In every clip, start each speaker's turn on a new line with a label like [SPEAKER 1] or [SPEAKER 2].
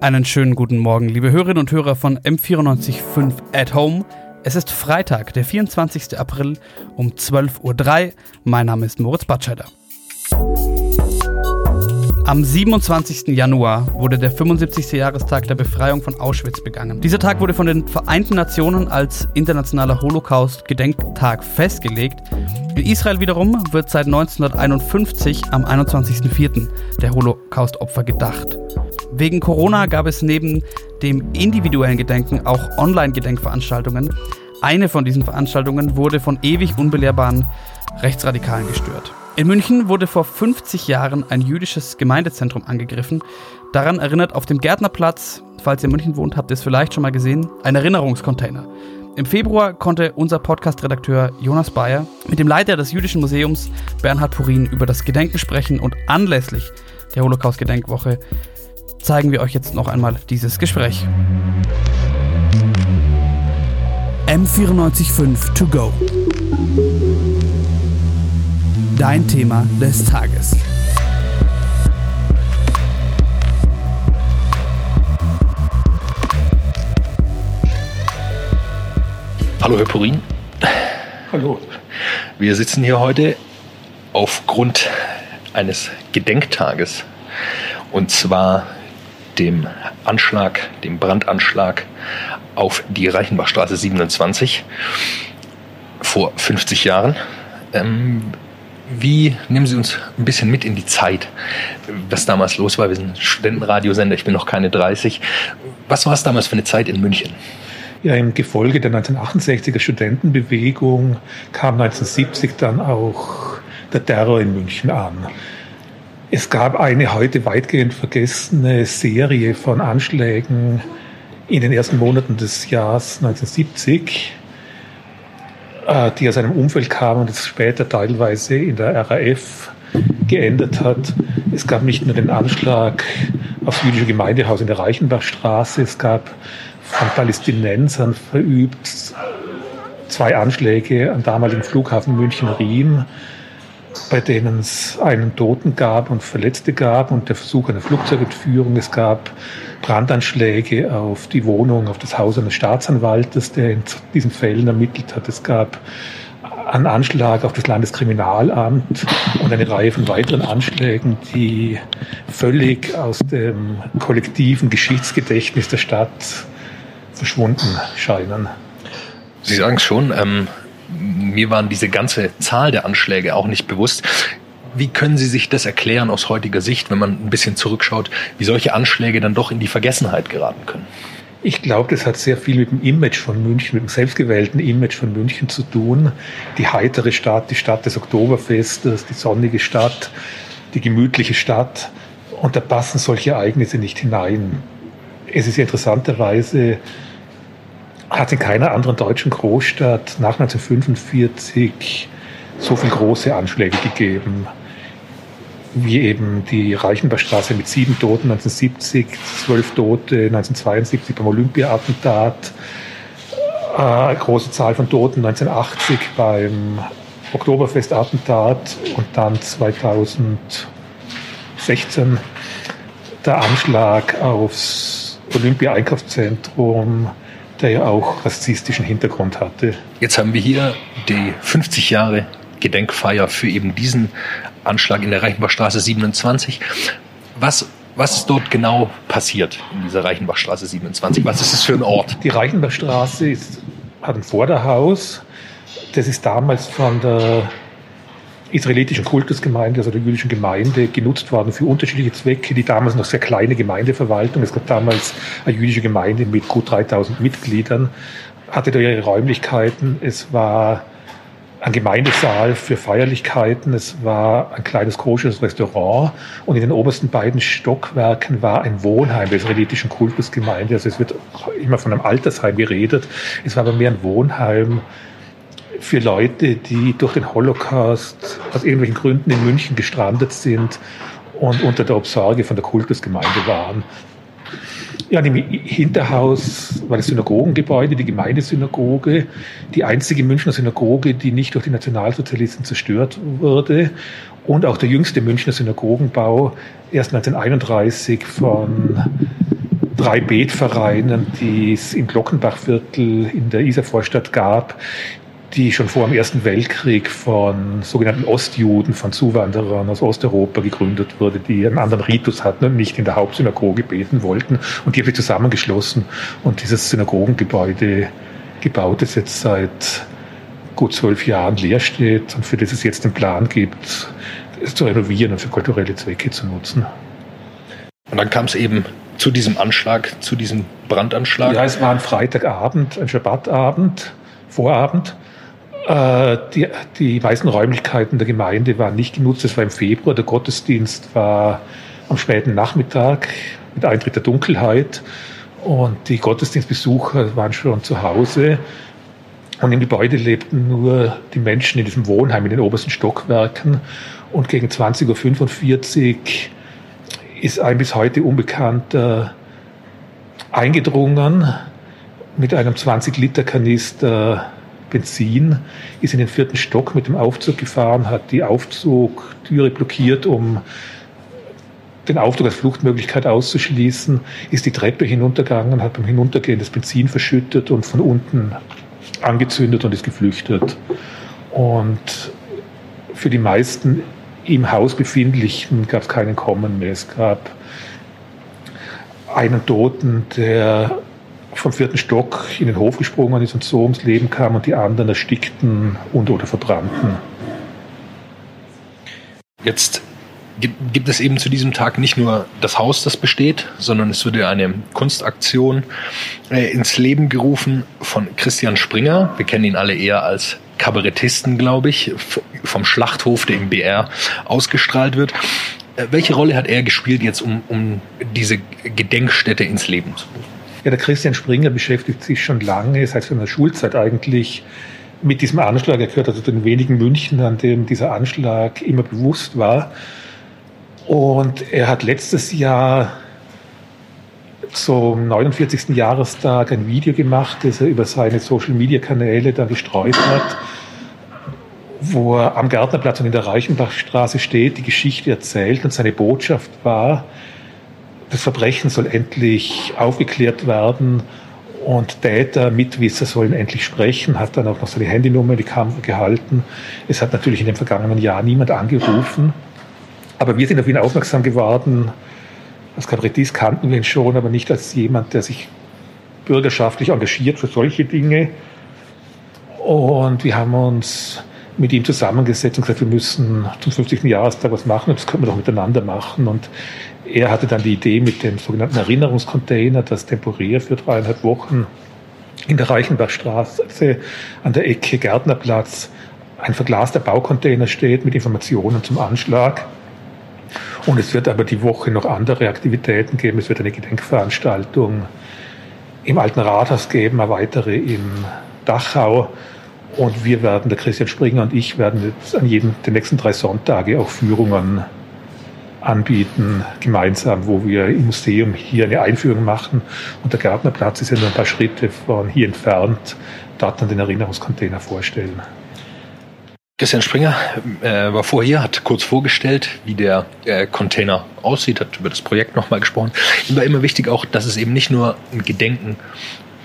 [SPEAKER 1] Einen schönen guten Morgen, liebe Hörerinnen und Hörer von M945 at Home. Es ist Freitag, der 24. April um 12.03 Uhr. Mein Name ist Moritz Batscheider. Am 27. Januar wurde der 75. Jahrestag der Befreiung von Auschwitz begangen. Dieser Tag wurde von den Vereinten Nationen als internationaler Holocaust-Gedenktag festgelegt. In Israel wiederum wird seit 1951 am 21.04. der Holocaust-Opfer gedacht. Wegen Corona gab es neben dem individuellen Gedenken auch Online-Gedenkveranstaltungen. Eine von diesen Veranstaltungen wurde von ewig unbelehrbaren Rechtsradikalen gestört. In München wurde vor 50 Jahren ein jüdisches Gemeindezentrum angegriffen. Daran erinnert auf dem Gärtnerplatz, falls ihr in München wohnt, habt ihr es vielleicht schon mal gesehen, ein Erinnerungscontainer. Im Februar konnte unser Podcast-Redakteur Jonas Bayer mit dem Leiter des Jüdischen Museums Bernhard Purin über das Gedenken sprechen und anlässlich der Holocaust-Gedenkwoche zeigen wir euch jetzt noch einmal dieses Gespräch. M945 to go. Dein Thema des Tages.
[SPEAKER 2] Hallo Herr Purin.
[SPEAKER 3] Hallo.
[SPEAKER 2] Wir sitzen hier heute aufgrund eines Gedenktages. Und zwar dem Anschlag, dem Brandanschlag auf die Reichenbachstraße 27 vor 50 Jahren. Ähm, wie nehmen Sie uns ein bisschen mit in die Zeit, was damals los war? Wir sind Studentenradiosender, ich bin noch keine 30. Was war es damals für eine Zeit in München?
[SPEAKER 3] Ja, im Gefolge der 1968er Studentenbewegung kam 1970 dann auch der Terror in München an. Es gab eine heute weitgehend vergessene Serie von Anschlägen in den ersten Monaten des Jahres 1970, äh, die aus einem Umfeld kamen und das später teilweise in der RAF geendet hat. Es gab nicht nur den Anschlag aufs jüdische Gemeindehaus in der Reichenbachstraße, es gab von Palästinensern verübt zwei Anschläge am damaligen Flughafen München-Riem bei denen es einen Toten gab und Verletzte gab und der Versuch einer Flugzeugentführung. Es gab Brandanschläge auf die Wohnung, auf das Haus eines Staatsanwaltes, der in diesen Fällen ermittelt hat. Es gab einen Anschlag auf das Landeskriminalamt und eine Reihe von weiteren Anschlägen, die völlig aus dem kollektiven Geschichtsgedächtnis der Stadt verschwunden scheinen.
[SPEAKER 2] Sie sagen es schon, ähm, mir waren diese ganze Zahl der Anschläge auch nicht bewusst. Wie können Sie sich das erklären aus heutiger Sicht, wenn man ein bisschen zurückschaut, wie solche Anschläge dann doch in die Vergessenheit geraten können?
[SPEAKER 3] Ich glaube, das hat sehr viel mit dem Image von München, mit dem selbstgewählten Image von München zu tun. Die heitere Stadt, die Stadt des Oktoberfestes, die sonnige Stadt, die gemütliche Stadt. Und da passen solche Ereignisse nicht hinein. Es ist interessanterweise hat in keiner anderen deutschen Großstadt nach 1945 so viele große Anschläge gegeben, wie eben die Reichenbachstraße mit sieben Toten 1970, zwölf Tote 1972 beim Olympia-Attentat, äh, große Zahl von Toten 1980 beim Oktoberfest-Attentat und dann 2016 der Anschlag aufs Olympia-Einkaufszentrum der ja auch rassistischen Hintergrund hatte.
[SPEAKER 2] Jetzt haben wir hier die 50 Jahre Gedenkfeier für eben diesen Anschlag in der Reichenbachstraße 27. Was, was ist dort genau passiert in dieser Reichenbachstraße 27? Was ist es für ein Ort?
[SPEAKER 3] Die Reichenbachstraße ist, hat ein Vorderhaus. Das ist damals von der israelitischen Kultusgemeinde, also der jüdischen Gemeinde, genutzt worden für unterschiedliche Zwecke. Die damals noch sehr kleine Gemeindeverwaltung, es gab damals eine jüdische Gemeinde mit gut 3000 Mitgliedern, hatte da ihre Räumlichkeiten. Es war ein Gemeindesaal für Feierlichkeiten, es war ein kleines kosches Restaurant und in den obersten beiden Stockwerken war ein Wohnheim der israelitischen Kultusgemeinde. Also es wird immer von einem Altersheim geredet. Es war aber mehr ein Wohnheim für Leute, die durch den Holocaust aus irgendwelchen Gründen in München gestrandet sind und unter der Obsorge von der Kultusgemeinde waren. Ja, im Hinterhaus war das Synagogengebäude, die Gemeindesynagoge, die einzige Münchner Synagoge, die nicht durch die Nationalsozialisten zerstört wurde und auch der jüngste Münchner Synagogenbau erst 1931 von drei Betvereinen, die es im Glockenbachviertel in der Isarvorstadt gab, die schon vor dem Ersten Weltkrieg von sogenannten Ostjuden, von Zuwanderern aus Osteuropa gegründet wurde, die einen anderen Ritus hatten und nicht in der Hauptsynagoge beten wollten. Und die haben sich zusammengeschlossen und dieses Synagogengebäude gebaut, das jetzt seit gut zwölf Jahren leer steht und für das es jetzt den Plan gibt, es zu renovieren und für kulturelle Zwecke zu nutzen.
[SPEAKER 2] Und dann kam es eben zu diesem Anschlag, zu diesem Brandanschlag?
[SPEAKER 3] Ja, es war ein Freitagabend, ein Schabbatabend, Vorabend. Äh, die, die meisten Räumlichkeiten der Gemeinde waren nicht genutzt. Es war im Februar. Der Gottesdienst war am späten Nachmittag mit Eintritt der Dunkelheit. Und die Gottesdienstbesucher waren schon zu Hause. Und im Gebäude lebten nur die Menschen in diesem Wohnheim in den obersten Stockwerken. Und gegen 20.45 Uhr ist ein bis heute unbekannter eingedrungen mit einem 20-Liter-Kanister Benzin, ist in den vierten Stock mit dem Aufzug gefahren, hat die Aufzugtüre blockiert, um den Aufzug als Fluchtmöglichkeit auszuschließen, ist die Treppe hinuntergegangen, hat beim Hinuntergehen das Benzin verschüttet und von unten angezündet und ist geflüchtet. Und für die meisten im Haus befindlichen gab es keinen Kommen mehr. Es gab einen Toten, der vom vierten Stock in den Hof gesprungen ist und so ums Leben kam und die anderen erstickten und oder verbrannten.
[SPEAKER 2] Jetzt gibt es eben zu diesem Tag nicht nur das Haus, das besteht, sondern es wurde eine Kunstaktion äh, ins Leben gerufen von Christian Springer. Wir kennen ihn alle eher als Kabarettisten, glaube ich, vom Schlachthof, der im BR ausgestrahlt wird. Äh, welche Rolle hat er gespielt jetzt, um, um diese Gedenkstätte ins Leben zu rufen?
[SPEAKER 3] Ja, der Christian Springer beschäftigt sich schon lange, seit seiner Schulzeit eigentlich, mit diesem Anschlag. Er gehört also zu den wenigen München, an dem dieser Anschlag immer bewusst war. Und er hat letztes Jahr zum 49. Jahrestag ein Video gemacht, das er über seine Social-Media-Kanäle da gestreut hat, wo er am Gärtnerplatz und in der Reichenbachstraße steht, die Geschichte erzählt und seine Botschaft war, das Verbrechen soll endlich aufgeklärt werden und Täter, Mitwisser sollen endlich sprechen, hat dann auch noch seine Handynummer in die Kamera gehalten. Es hat natürlich in dem vergangenen Jahr niemand angerufen, aber wir sind auf ihn aufmerksam geworden, als Kabarettist kannten wir ihn schon, aber nicht als jemand, der sich bürgerschaftlich engagiert für solche Dinge. Und wir haben uns mit ihm zusammengesetzt und gesagt, wir müssen zum 50. Jahrestag was machen und das können wir doch miteinander machen. Und er hatte dann die Idee mit dem sogenannten Erinnerungscontainer, das temporär für dreieinhalb Wochen in der Reichenbachstraße an der Ecke Gärtnerplatz ein verglaster Baucontainer steht mit Informationen zum Anschlag. Und es wird aber die Woche noch andere Aktivitäten geben. Es wird eine Gedenkveranstaltung im Alten Rathaus geben, eine weitere in Dachau. Und wir werden, der Christian Springer und ich, werden jetzt an jedem der nächsten drei Sonntage auch Führungen anbieten, gemeinsam, wo wir im Museum hier eine Einführung machen. Und der Gärtnerplatz ist ja nur ein paar Schritte von hier entfernt, dort dann den Erinnerungscontainer vorstellen.
[SPEAKER 2] Christian Springer äh, war vorher, hat kurz vorgestellt, wie der äh, Container aussieht, hat über das Projekt nochmal gesprochen. Ihm war immer wichtig auch, dass es eben nicht nur ein Gedenken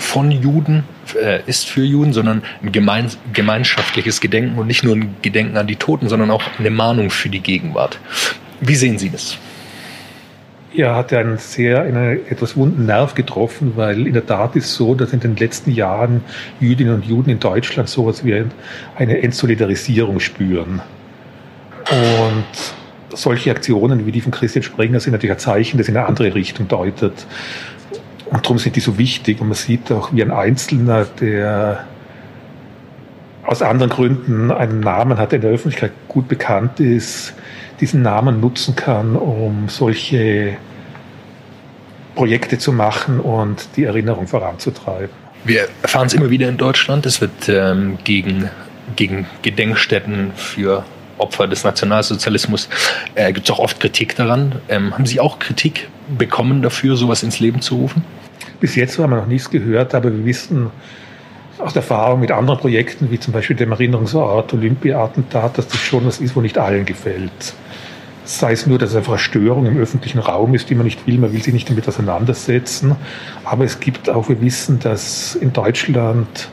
[SPEAKER 2] von Juden äh, ist für Juden, sondern ein gemein, gemeinschaftliches Gedenken und nicht nur ein Gedenken an die Toten, sondern auch eine Mahnung für die Gegenwart. Wie sehen Sie das?
[SPEAKER 3] Ja, hat einen sehr einen etwas wunden Nerv getroffen, weil in der Tat ist so, dass in den letzten Jahren Jüdinnen und Juden in Deutschland sowas wie eine Entsolidarisierung spüren. Und solche Aktionen wie die von Christian Springer sind natürlich ein Zeichen, das in eine andere Richtung deutet. Und darum sind die so wichtig. Und man sieht auch, wie ein Einzelner, der aus anderen Gründen einen Namen hat, der in der Öffentlichkeit gut bekannt ist, diesen Namen nutzen kann, um solche Projekte zu machen und die Erinnerung voranzutreiben.
[SPEAKER 2] Wir erfahren es immer wieder in Deutschland. Es wird ähm, gegen, gegen Gedenkstätten für Opfer des Nationalsozialismus äh, gibt es auch oft Kritik daran. Ähm, haben Sie auch Kritik bekommen dafür, sowas ins Leben zu rufen?
[SPEAKER 3] Bis jetzt haben wir noch nichts gehört, aber wir wissen aus Erfahrung mit anderen Projekten, wie zum Beispiel dem Erinnerungsort Olympia-Attentat, dass das schon was ist, wo nicht allen gefällt. Sei es nur, dass es einfach eine Störung im öffentlichen Raum ist, die man nicht will. Man will sich nicht damit auseinandersetzen. Aber es gibt auch, wir wissen, dass in Deutschland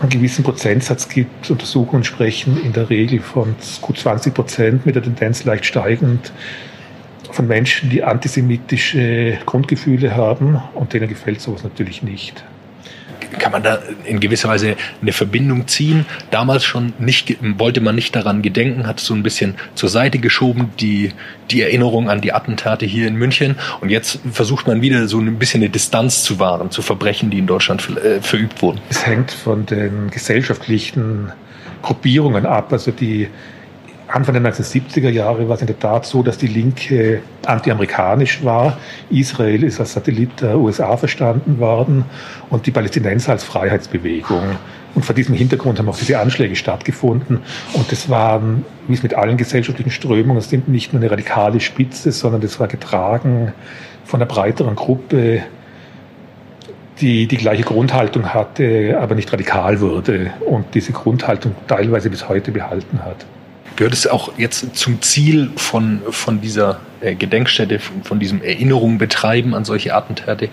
[SPEAKER 3] einen gewissen Prozentsatz gibt. Untersuchungen sprechen in der Regel von gut 20 Prozent mit der Tendenz leicht steigend von Menschen, die antisemitische Grundgefühle haben und denen gefällt sowas natürlich nicht
[SPEAKER 2] kann man da in gewisser Weise eine Verbindung ziehen. Damals schon nicht, wollte man nicht daran gedenken, hat so ein bisschen zur Seite geschoben, die, die Erinnerung an die Attentate hier in München. Und jetzt versucht man wieder so ein bisschen eine Distanz zu wahren zu Verbrechen, die in Deutschland äh, verübt wurden.
[SPEAKER 3] Es hängt von den gesellschaftlichen Gruppierungen ab. Also die Anfang der 1970er Jahre war es in der Tat so, dass die Linke antiamerikanisch war. Israel ist als Satellit der USA verstanden worden und die Palästinenser als Freiheitsbewegung. Und vor diesem Hintergrund haben auch diese Anschläge stattgefunden. Und das waren, wie es mit allen gesellschaftlichen Strömungen, es sind nicht nur eine radikale Spitze, sondern das war getragen von einer breiteren Gruppe, die die gleiche Grundhaltung hatte, aber nicht radikal wurde und diese Grundhaltung teilweise bis heute behalten hat.
[SPEAKER 2] Gehört es auch jetzt zum Ziel von, von dieser äh, Gedenkstätte, von, von diesem Erinnerung betreiben an solche Attentate,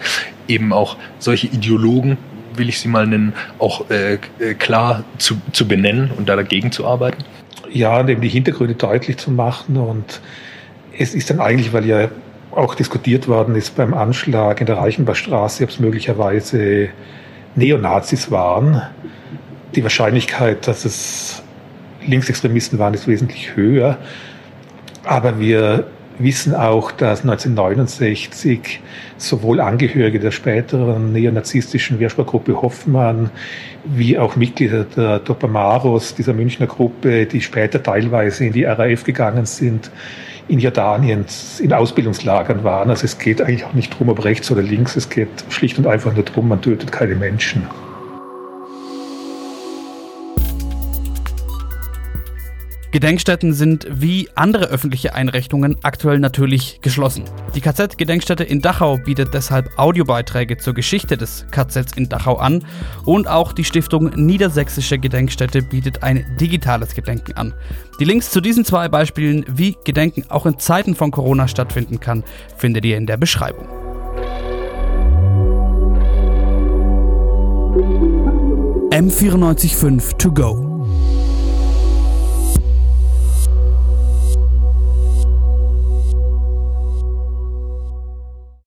[SPEAKER 2] eben auch solche Ideologen, will ich sie mal nennen, auch äh, äh klar zu, zu benennen und da dagegen zu arbeiten?
[SPEAKER 3] Ja, eben die Hintergründe deutlich zu machen. Und es ist dann eigentlich, weil ja auch diskutiert worden ist beim Anschlag in der Reichenbachstraße, ob es möglicherweise Neonazis waren, die Wahrscheinlichkeit, dass es Linksextremisten waren, ist wesentlich höher. Aber wir wissen auch, dass 1969 sowohl Angehörige der späteren neonazistischen Wehrsportgruppe Hoffmann wie auch Mitglieder der Dopamaros, dieser Münchner Gruppe, die später teilweise in die RAF gegangen sind, in Jordanien in Ausbildungslagern waren. Also es geht eigentlich auch nicht drum, ob rechts oder links, es geht schlicht und einfach nur darum, man tötet keine Menschen.
[SPEAKER 1] Gedenkstätten sind wie andere öffentliche Einrichtungen aktuell natürlich geschlossen. Die KZ-Gedenkstätte in Dachau bietet deshalb Audiobeiträge zur Geschichte des KZs in Dachau an und auch die Stiftung Niedersächsische Gedenkstätte bietet ein digitales Gedenken an. Die Links zu diesen zwei Beispielen, wie Gedenken auch in Zeiten von Corona stattfinden kann, findet ihr in der Beschreibung. M945 to go